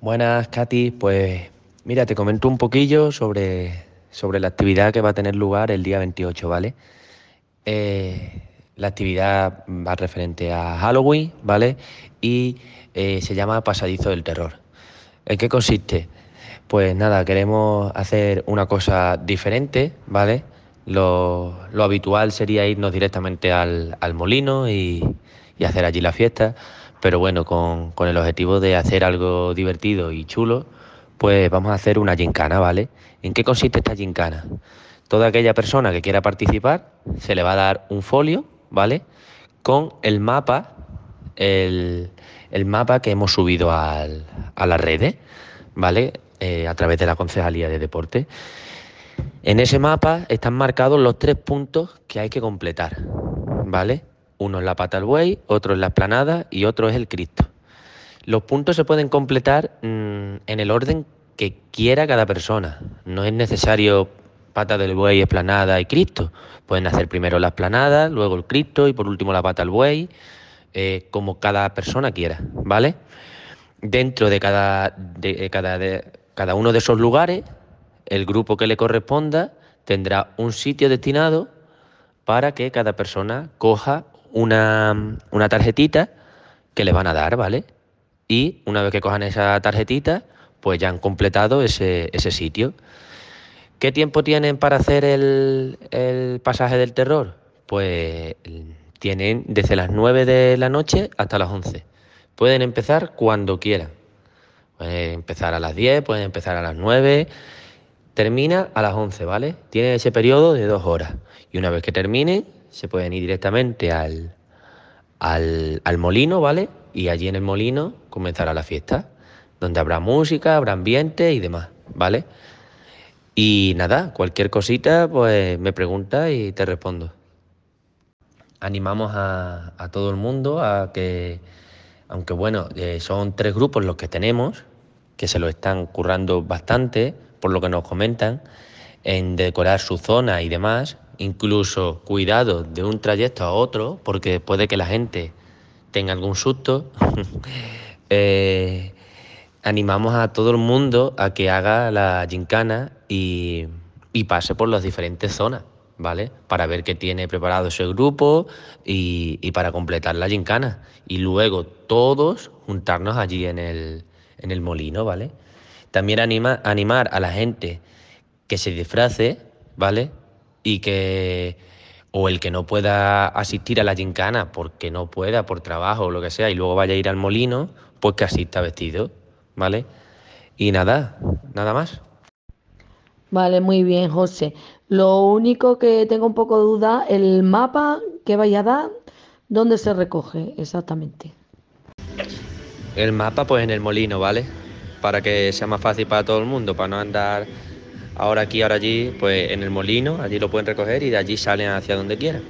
Buenas, Katy. Pues mira, te comento un poquillo sobre, sobre la actividad que va a tener lugar el día 28, ¿vale? Eh, la actividad va referente a Halloween, ¿vale? Y eh, se llama Pasadizo del Terror. ¿En qué consiste? Pues nada, queremos hacer una cosa diferente, ¿vale? Lo, habitual sería irnos directamente al, molino y, hacer allí la fiesta, pero bueno, con, el objetivo de hacer algo divertido y chulo, pues vamos a hacer una gincana, ¿vale? ¿En qué consiste esta gincana? Toda aquella persona que quiera participar se le va a dar un folio, ¿vale? Con el mapa, el, mapa que hemos subido a las redes, ¿vale? Eh, a través de la Concejalía de Deporte. En ese mapa están marcados los tres puntos que hay que completar, ¿vale? Uno es la pata del buey, otro es la esplanada y otro es el Cristo. Los puntos se pueden completar mm, en el orden que quiera cada persona. No es necesario pata del buey, esplanada y Cristo. Pueden hacer primero la esplanada, luego el Cristo y por último la pata del buey, eh, como cada persona quiera, ¿vale? Dentro de cada, de, cada, de, cada uno de esos lugares el grupo que le corresponda tendrá un sitio destinado para que cada persona coja una, tarjetita que le van a dar, ¿vale? Y una vez que cojan esa tarjetita, pues ya han completado ese, sitio. ¿Qué tiempo tienen para hacer el, el, pasaje del terror? Pues tienen desde las 9 de la noche hasta las 11. Pueden empezar cuando quieran. Pueden empezar a las 10, pueden empezar a las 9 Termina a las 11, ¿vale? Tiene ese periodo de dos horas. Y una vez que termine, se pueden ir directamente al, al, molino, ¿vale? Y allí en el molino comenzará la fiesta, donde habrá música, habrá ambiente y demás, ¿vale? Y nada, cualquier cosita, pues me pregunta y te respondo. Animamos a, a todo el mundo a que, aunque bueno, eh, son tres grupos los que tenemos, que se lo están currando bastante, por lo que nos comentan, en decorar su zona y demás, incluso cuidado de un trayecto a otro, porque puede que la gente tenga algún susto. Eh, animamos a todo el mundo a que haga la gincana y, pase por las diferentes zonas, ¿vale? Para ver qué tiene preparado ese grupo y, y, para completar la gincana. Y luego todos juntarnos allí en el, en el molino, ¿vale? También anima, animar a la gente que se disfrace, ¿vale? Y que, o el que no pueda asistir a la gincana porque no pueda, por trabajo o lo que sea, y luego vaya a ir al molino, pues que asista vestido, ¿vale? Y nada, nada más. Vale, muy bien, José. Lo único que tengo un poco de duda, el mapa que vaya a dar, ¿dónde se recoge exactamente? El mapa, pues en el molino, ¿vale? para que sea más fácil para todo el mundo, para no andar ahora aquí, ahora allí, pues en el molino, allí lo pueden recoger y de allí salen hacia donde quieran.